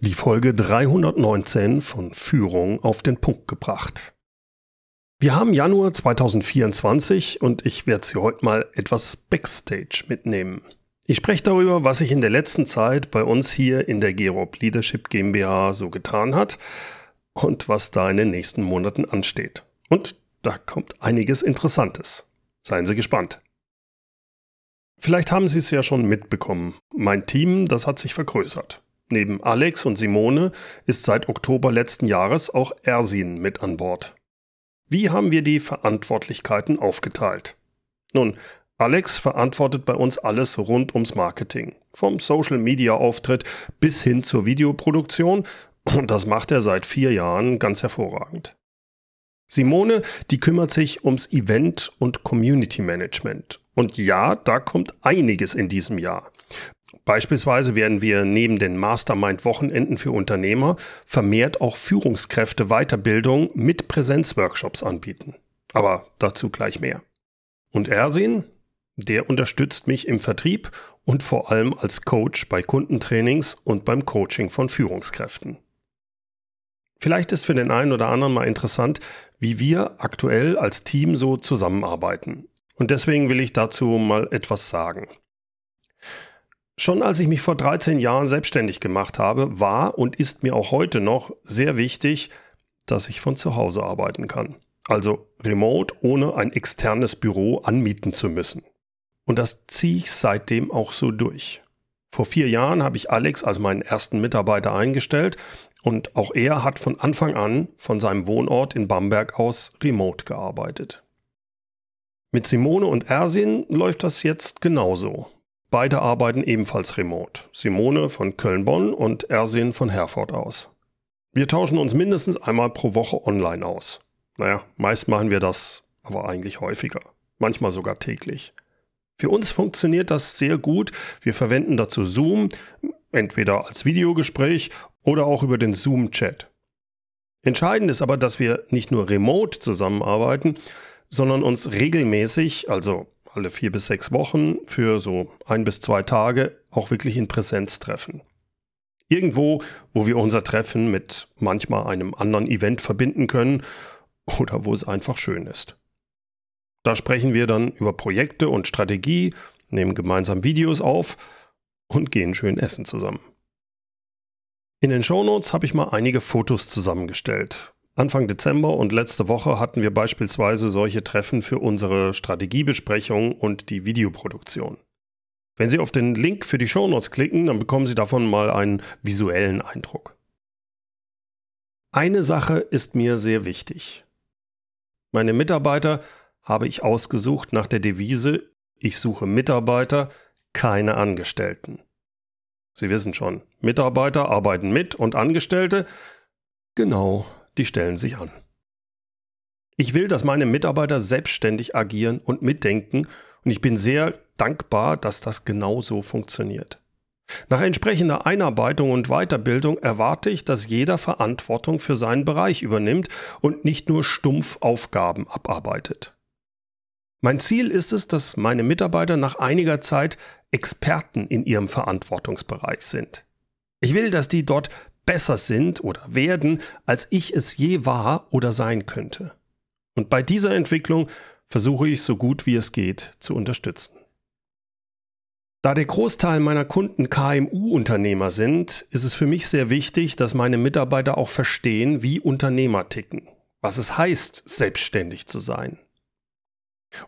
Die Folge 319 von Führung auf den Punkt gebracht. Wir haben Januar 2024 und ich werde Sie heute mal etwas Backstage mitnehmen. Ich spreche darüber, was sich in der letzten Zeit bei uns hier in der Gerob Leadership GmbH so getan hat und was da in den nächsten Monaten ansteht. Und da kommt einiges Interessantes. Seien Sie gespannt. Vielleicht haben Sie es ja schon mitbekommen. Mein Team, das hat sich vergrößert. Neben Alex und Simone ist seit Oktober letzten Jahres auch Ersin mit an Bord. Wie haben wir die Verantwortlichkeiten aufgeteilt? Nun, Alex verantwortet bei uns alles rund ums Marketing, vom Social-Media-Auftritt bis hin zur Videoproduktion und das macht er seit vier Jahren ganz hervorragend. Simone, die kümmert sich ums Event und Community Management. Und ja, da kommt einiges in diesem Jahr. Beispielsweise werden wir neben den Mastermind-Wochenenden für Unternehmer vermehrt auch Führungskräfte Weiterbildung mit Präsenzworkshops anbieten. Aber dazu gleich mehr. Und Ersin, der unterstützt mich im Vertrieb und vor allem als Coach bei Kundentrainings und beim Coaching von Führungskräften. Vielleicht ist für den einen oder anderen mal interessant, wie wir aktuell als Team so zusammenarbeiten. Und deswegen will ich dazu mal etwas sagen. Schon als ich mich vor 13 Jahren selbstständig gemacht habe, war und ist mir auch heute noch sehr wichtig, dass ich von zu Hause arbeiten kann. Also remote ohne ein externes Büro anmieten zu müssen. Und das ziehe ich seitdem auch so durch. Vor vier Jahren habe ich Alex als meinen ersten Mitarbeiter eingestellt und auch er hat von Anfang an von seinem Wohnort in Bamberg aus remote gearbeitet. Mit Simone und Ersin läuft das jetzt genauso. Beide arbeiten ebenfalls remote. Simone von Köln-Bonn und Ersin von Herford aus. Wir tauschen uns mindestens einmal pro Woche online aus. Naja, meist machen wir das aber eigentlich häufiger. Manchmal sogar täglich. Für uns funktioniert das sehr gut. Wir verwenden dazu Zoom, entweder als Videogespräch oder auch über den Zoom-Chat. Entscheidend ist aber, dass wir nicht nur remote zusammenarbeiten, sondern uns regelmäßig, also alle vier bis sechs Wochen für so ein bis zwei Tage auch wirklich in Präsenz treffen. Irgendwo, wo wir unser Treffen mit manchmal einem anderen Event verbinden können oder wo es einfach schön ist. Da sprechen wir dann über Projekte und Strategie, nehmen gemeinsam Videos auf und gehen schön essen zusammen. In den Shownotes habe ich mal einige Fotos zusammengestellt. Anfang Dezember und letzte Woche hatten wir beispielsweise solche Treffen für unsere Strategiebesprechung und die Videoproduktion. Wenn Sie auf den Link für die Shownotes klicken, dann bekommen Sie davon mal einen visuellen Eindruck. Eine Sache ist mir sehr wichtig. Meine Mitarbeiter habe ich ausgesucht nach der Devise, ich suche Mitarbeiter, keine Angestellten. Sie wissen schon, Mitarbeiter arbeiten mit und Angestellte, genau die stellen sich an. Ich will, dass meine Mitarbeiter selbstständig agieren und mitdenken und ich bin sehr dankbar, dass das genau so funktioniert. Nach entsprechender Einarbeitung und Weiterbildung erwarte ich, dass jeder Verantwortung für seinen Bereich übernimmt und nicht nur stumpf Aufgaben abarbeitet. Mein Ziel ist es, dass meine Mitarbeiter nach einiger Zeit Experten in ihrem Verantwortungsbereich sind. Ich will, dass die dort besser sind oder werden, als ich es je war oder sein könnte. Und bei dieser Entwicklung versuche ich so gut wie es geht zu unterstützen. Da der Großteil meiner Kunden KMU-Unternehmer sind, ist es für mich sehr wichtig, dass meine Mitarbeiter auch verstehen, wie Unternehmer ticken, was es heißt, selbstständig zu sein.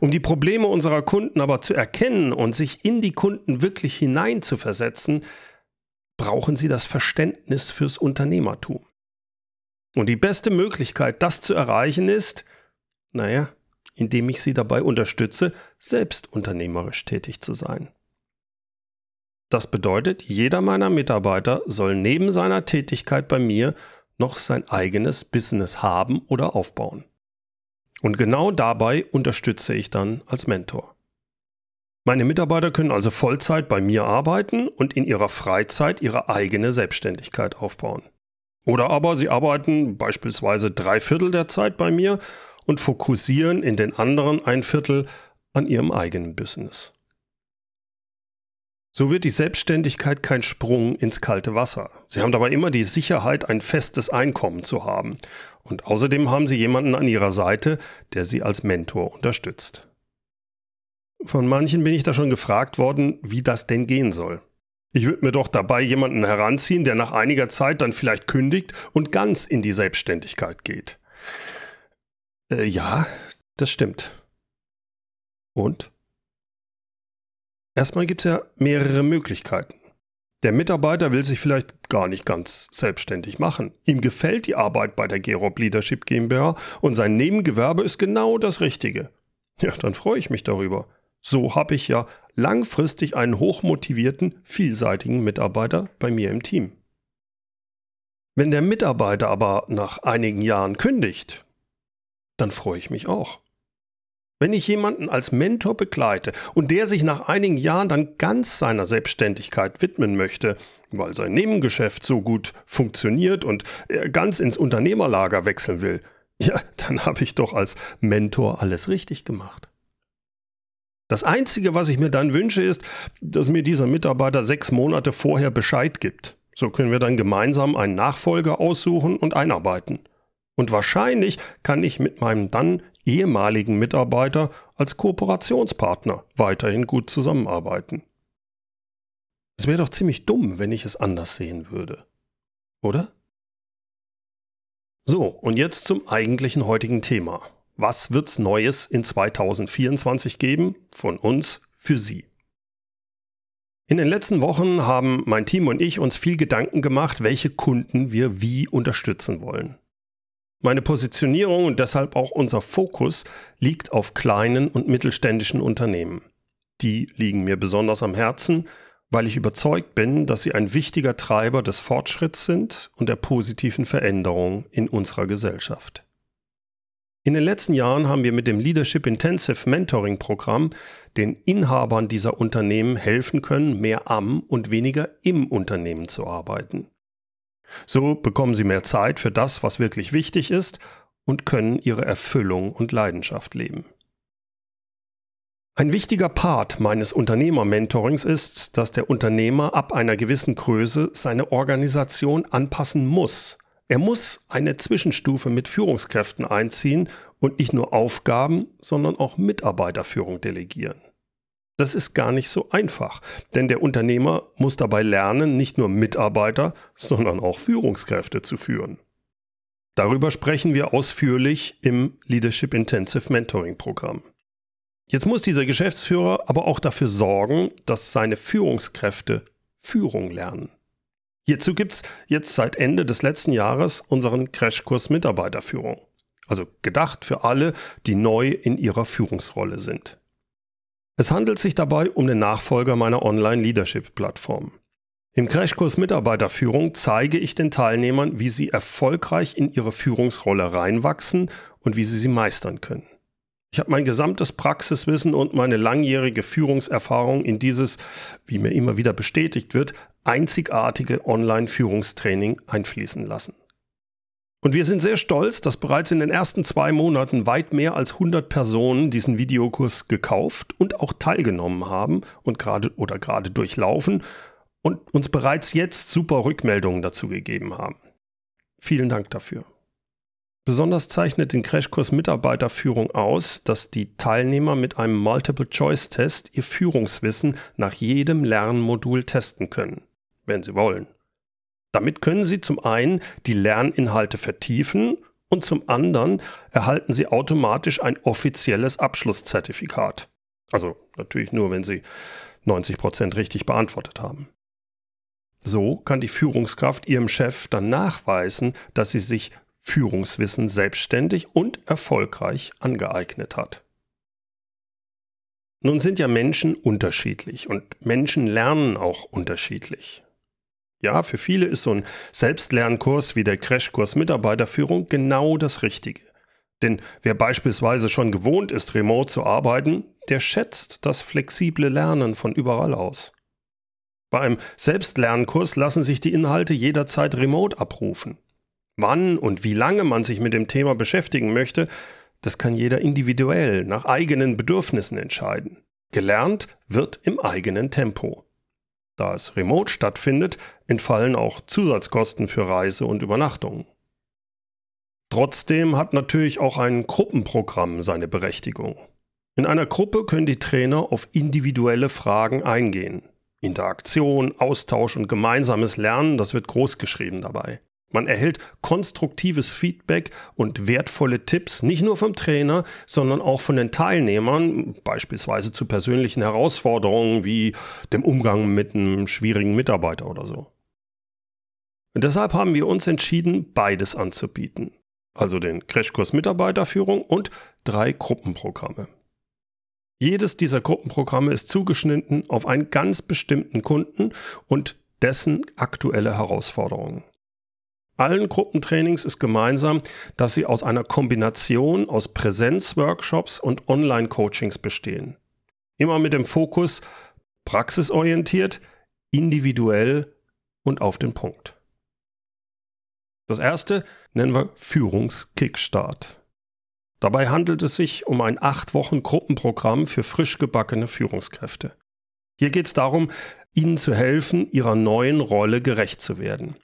Um die Probleme unserer Kunden aber zu erkennen und sich in die Kunden wirklich hineinzuversetzen, brauchen sie das Verständnis fürs Unternehmertum. Und die beste Möglichkeit, das zu erreichen, ist, naja, indem ich sie dabei unterstütze, selbst unternehmerisch tätig zu sein. Das bedeutet, jeder meiner Mitarbeiter soll neben seiner Tätigkeit bei mir noch sein eigenes Business haben oder aufbauen. Und genau dabei unterstütze ich dann als Mentor. Meine Mitarbeiter können also Vollzeit bei mir arbeiten und in ihrer Freizeit ihre eigene Selbstständigkeit aufbauen. Oder aber sie arbeiten beispielsweise drei Viertel der Zeit bei mir und fokussieren in den anderen ein Viertel an ihrem eigenen Business. So wird die Selbstständigkeit kein Sprung ins kalte Wasser. Sie haben dabei immer die Sicherheit, ein festes Einkommen zu haben. Und außerdem haben Sie jemanden an Ihrer Seite, der Sie als Mentor unterstützt. Von manchen bin ich da schon gefragt worden, wie das denn gehen soll. Ich würde mir doch dabei jemanden heranziehen, der nach einiger Zeit dann vielleicht kündigt und ganz in die Selbstständigkeit geht. Äh, ja, das stimmt. Und? Erstmal gibt es ja mehrere Möglichkeiten. Der Mitarbeiter will sich vielleicht gar nicht ganz selbstständig machen. Ihm gefällt die Arbeit bei der Gerob Leadership GmbH und sein Nebengewerbe ist genau das Richtige. Ja, dann freue ich mich darüber. So habe ich ja langfristig einen hochmotivierten, vielseitigen Mitarbeiter bei mir im Team. Wenn der Mitarbeiter aber nach einigen Jahren kündigt, dann freue ich mich auch. Wenn ich jemanden als Mentor begleite und der sich nach einigen Jahren dann ganz seiner Selbstständigkeit widmen möchte, weil sein Nebengeschäft so gut funktioniert und er ganz ins Unternehmerlager wechseln will, ja, dann habe ich doch als Mentor alles richtig gemacht. Das Einzige, was ich mir dann wünsche, ist, dass mir dieser Mitarbeiter sechs Monate vorher Bescheid gibt. So können wir dann gemeinsam einen Nachfolger aussuchen und einarbeiten. Und wahrscheinlich kann ich mit meinem dann ehemaligen Mitarbeiter als Kooperationspartner weiterhin gut zusammenarbeiten. Es wäre doch ziemlich dumm, wenn ich es anders sehen würde. Oder? So, und jetzt zum eigentlichen heutigen Thema. Was wird's Neues in 2024 geben von uns für Sie? In den letzten Wochen haben mein Team und ich uns viel Gedanken gemacht, welche Kunden wir wie unterstützen wollen. Meine Positionierung und deshalb auch unser Fokus liegt auf kleinen und mittelständischen Unternehmen. Die liegen mir besonders am Herzen, weil ich überzeugt bin, dass sie ein wichtiger Treiber des Fortschritts sind und der positiven Veränderung in unserer Gesellschaft. In den letzten Jahren haben wir mit dem Leadership Intensive Mentoring Programm den Inhabern dieser Unternehmen helfen können, mehr am und weniger im Unternehmen zu arbeiten. So bekommen sie mehr Zeit für das, was wirklich wichtig ist und können ihre Erfüllung und Leidenschaft leben. Ein wichtiger Part meines Unternehmer-Mentorings ist, dass der Unternehmer ab einer gewissen Größe seine Organisation anpassen muss, er muss eine Zwischenstufe mit Führungskräften einziehen und nicht nur Aufgaben, sondern auch Mitarbeiterführung delegieren. Das ist gar nicht so einfach, denn der Unternehmer muss dabei lernen, nicht nur Mitarbeiter, sondern auch Führungskräfte zu führen. Darüber sprechen wir ausführlich im Leadership Intensive Mentoring Programm. Jetzt muss dieser Geschäftsführer aber auch dafür sorgen, dass seine Führungskräfte Führung lernen. Hierzu gibt es jetzt seit Ende des letzten Jahres unseren Crashkurs Mitarbeiterführung. Also gedacht für alle, die neu in ihrer Führungsrolle sind. Es handelt sich dabei um den Nachfolger meiner Online-Leadership-Plattform. Im Crashkurs Mitarbeiterführung zeige ich den Teilnehmern, wie sie erfolgreich in ihre Führungsrolle reinwachsen und wie sie sie meistern können. Ich habe mein gesamtes Praxiswissen und meine langjährige Führungserfahrung in dieses, wie mir immer wieder bestätigt wird, einzigartige Online-Führungstraining einfließen lassen. Und wir sind sehr stolz, dass bereits in den ersten zwei Monaten weit mehr als 100 Personen diesen Videokurs gekauft und auch teilgenommen haben und gerade oder gerade durchlaufen und uns bereits jetzt super Rückmeldungen dazu gegeben haben. Vielen Dank dafür. Besonders zeichnet den Crashkurs Mitarbeiterführung aus, dass die Teilnehmer mit einem Multiple-Choice-Test ihr Führungswissen nach jedem Lernmodul testen können, wenn sie wollen. Damit können sie zum einen die Lerninhalte vertiefen und zum anderen erhalten sie automatisch ein offizielles Abschlusszertifikat. Also natürlich nur, wenn sie 90 Prozent richtig beantwortet haben. So kann die Führungskraft ihrem Chef dann nachweisen, dass sie sich Führungswissen selbstständig und erfolgreich angeeignet hat. Nun sind ja Menschen unterschiedlich und Menschen lernen auch unterschiedlich. Ja, für viele ist so ein Selbstlernkurs wie der Crashkurs Mitarbeiterführung genau das Richtige. Denn wer beispielsweise schon gewohnt ist, remote zu arbeiten, der schätzt das flexible Lernen von überall aus. Bei einem Selbstlernkurs lassen sich die Inhalte jederzeit remote abrufen. Wann und wie lange man sich mit dem Thema beschäftigen möchte, das kann jeder individuell nach eigenen Bedürfnissen entscheiden. Gelernt wird im eigenen Tempo. Da es remote stattfindet, entfallen auch Zusatzkosten für Reise und Übernachtungen. Trotzdem hat natürlich auch ein Gruppenprogramm seine Berechtigung. In einer Gruppe können die Trainer auf individuelle Fragen eingehen. Interaktion, Austausch und gemeinsames Lernen, das wird großgeschrieben dabei. Man erhält konstruktives Feedback und wertvolle Tipps nicht nur vom Trainer, sondern auch von den Teilnehmern, beispielsweise zu persönlichen Herausforderungen wie dem Umgang mit einem schwierigen Mitarbeiter oder so. Und deshalb haben wir uns entschieden, beides anzubieten. Also den Crashkurs Mitarbeiterführung und drei Gruppenprogramme. Jedes dieser Gruppenprogramme ist zugeschnitten auf einen ganz bestimmten Kunden und dessen aktuelle Herausforderungen. Allen Gruppentrainings ist gemeinsam, dass sie aus einer Kombination aus Präsenzworkshops und Online-Coachings bestehen. Immer mit dem Fokus praxisorientiert, individuell und auf den Punkt. Das erste nennen wir Führungskickstart. Dabei handelt es sich um ein acht Wochen Gruppenprogramm für frisch gebackene Führungskräfte. Hier geht es darum, ihnen zu helfen, ihrer neuen Rolle gerecht zu werden.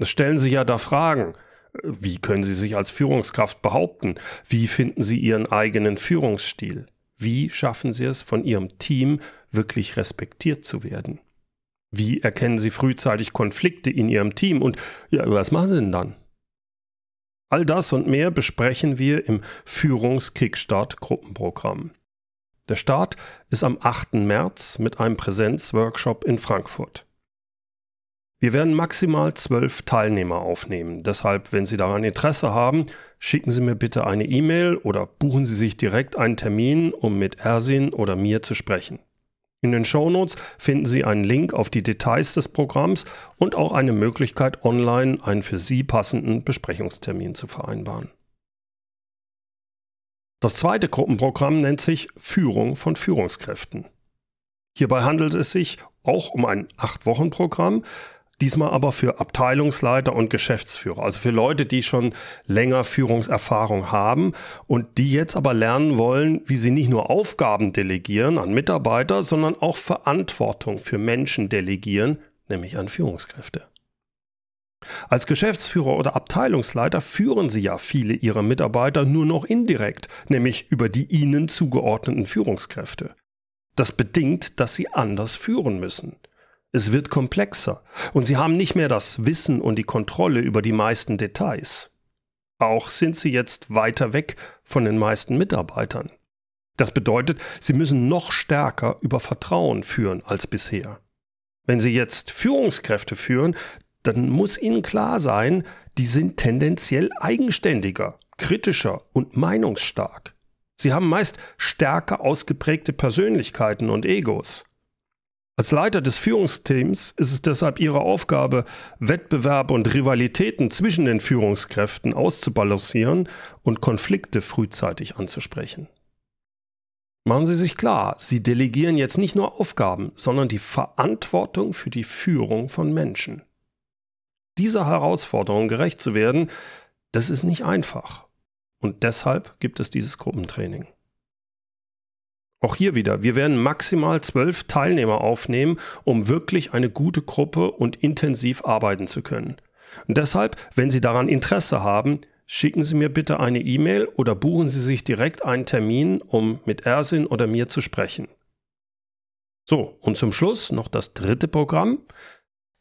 Es stellen sich ja da Fragen. Wie können Sie sich als Führungskraft behaupten? Wie finden Sie Ihren eigenen Führungsstil? Wie schaffen Sie es, von Ihrem Team wirklich respektiert zu werden? Wie erkennen Sie frühzeitig Konflikte in Ihrem Team und ja, was machen Sie denn dann? All das und mehr besprechen wir im Führungskickstart-Gruppenprogramm. Der Start ist am 8. März mit einem Präsenzworkshop in Frankfurt. Wir werden maximal zwölf Teilnehmer aufnehmen. Deshalb, wenn Sie daran Interesse haben, schicken Sie mir bitte eine E-Mail oder buchen Sie sich direkt einen Termin, um mit Ersin oder mir zu sprechen. In den Shownotes finden Sie einen Link auf die Details des Programms und auch eine Möglichkeit, online einen für Sie passenden Besprechungstermin zu vereinbaren. Das zweite Gruppenprogramm nennt sich Führung von Führungskräften. Hierbei handelt es sich auch um ein 8-Wochen-Programm, Diesmal aber für Abteilungsleiter und Geschäftsführer, also für Leute, die schon länger Führungserfahrung haben und die jetzt aber lernen wollen, wie sie nicht nur Aufgaben delegieren an Mitarbeiter, sondern auch Verantwortung für Menschen delegieren, nämlich an Führungskräfte. Als Geschäftsführer oder Abteilungsleiter führen Sie ja viele Ihrer Mitarbeiter nur noch indirekt, nämlich über die Ihnen zugeordneten Führungskräfte. Das bedingt, dass Sie anders führen müssen. Es wird komplexer und sie haben nicht mehr das Wissen und die Kontrolle über die meisten Details. Auch sind sie jetzt weiter weg von den meisten Mitarbeitern. Das bedeutet, sie müssen noch stärker über Vertrauen führen als bisher. Wenn sie jetzt Führungskräfte führen, dann muss ihnen klar sein, die sind tendenziell eigenständiger, kritischer und meinungsstark. Sie haben meist stärker ausgeprägte Persönlichkeiten und Egos. Als Leiter des Führungsteams ist es deshalb Ihre Aufgabe, Wettbewerbe und Rivalitäten zwischen den Führungskräften auszubalancieren und Konflikte frühzeitig anzusprechen. Machen Sie sich klar, Sie delegieren jetzt nicht nur Aufgaben, sondern die Verantwortung für die Führung von Menschen. Dieser Herausforderung gerecht zu werden, das ist nicht einfach. Und deshalb gibt es dieses Gruppentraining. Auch hier wieder, wir werden maximal zwölf Teilnehmer aufnehmen, um wirklich eine gute Gruppe und intensiv arbeiten zu können. Und deshalb, wenn Sie daran Interesse haben, schicken Sie mir bitte eine E-Mail oder buchen Sie sich direkt einen Termin, um mit Ersin oder mir zu sprechen. So, und zum Schluss noch das dritte Programm,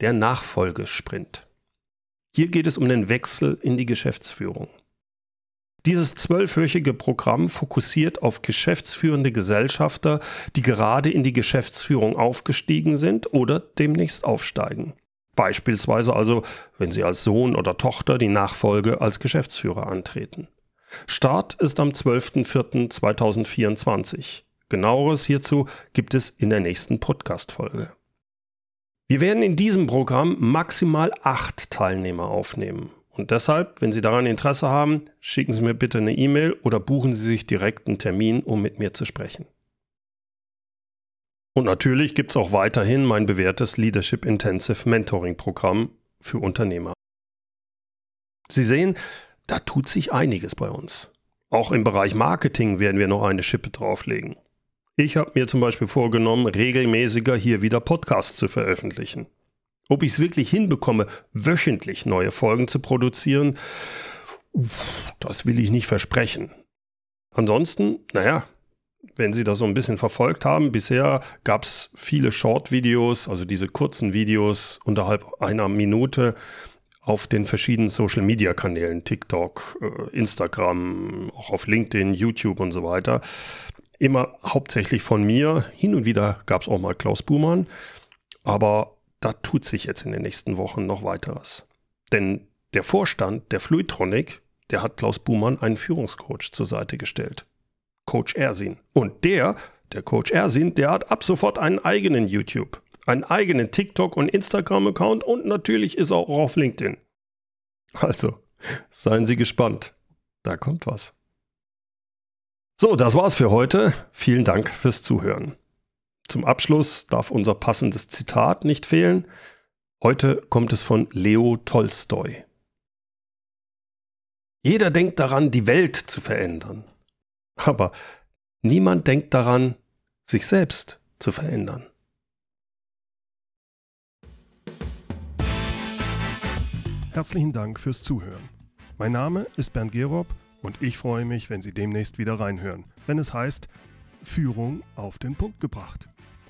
der Nachfolgesprint. Hier geht es um den Wechsel in die Geschäftsführung. Dieses zwölfwöchige Programm fokussiert auf geschäftsführende Gesellschafter, die gerade in die Geschäftsführung aufgestiegen sind oder demnächst aufsteigen. Beispielsweise also, wenn sie als Sohn oder Tochter die Nachfolge als Geschäftsführer antreten. Start ist am 12.04.2024. Genaueres hierzu gibt es in der nächsten Podcast-Folge. Wir werden in diesem Programm maximal acht Teilnehmer aufnehmen. Und deshalb, wenn Sie daran Interesse haben, schicken Sie mir bitte eine E-Mail oder buchen Sie sich direkt einen Termin, um mit mir zu sprechen. Und natürlich gibt es auch weiterhin mein bewährtes Leadership Intensive Mentoring Programm für Unternehmer. Sie sehen, da tut sich einiges bei uns. Auch im Bereich Marketing werden wir noch eine Schippe drauflegen. Ich habe mir zum Beispiel vorgenommen, regelmäßiger hier wieder Podcasts zu veröffentlichen. Ob ich es wirklich hinbekomme, wöchentlich neue Folgen zu produzieren, das will ich nicht versprechen. Ansonsten, naja, wenn Sie das so ein bisschen verfolgt haben, bisher gab es viele Short-Videos, also diese kurzen Videos unterhalb einer Minute auf den verschiedenen Social-Media-Kanälen, TikTok, äh, Instagram, auch auf LinkedIn, YouTube und so weiter. Immer hauptsächlich von mir. Hin und wieder gab es auch mal Klaus Buhmann. Aber da tut sich jetzt in den nächsten Wochen noch weiteres. Denn der Vorstand der Fluidtronic, der hat Klaus Buhmann einen Führungscoach zur Seite gestellt. Coach Ersin. Und der, der Coach Ersin, der hat ab sofort einen eigenen YouTube, einen eigenen TikTok- und Instagram-Account und natürlich ist er auch auf LinkedIn. Also, seien Sie gespannt. Da kommt was. So, das war's für heute. Vielen Dank fürs Zuhören. Zum Abschluss darf unser passendes Zitat nicht fehlen. Heute kommt es von Leo Tolstoi. Jeder denkt daran, die Welt zu verändern. Aber niemand denkt daran, sich selbst zu verändern. Herzlichen Dank fürs Zuhören. Mein Name ist Bernd Gerob und ich freue mich, wenn Sie demnächst wieder reinhören, wenn es heißt Führung auf den Punkt gebracht.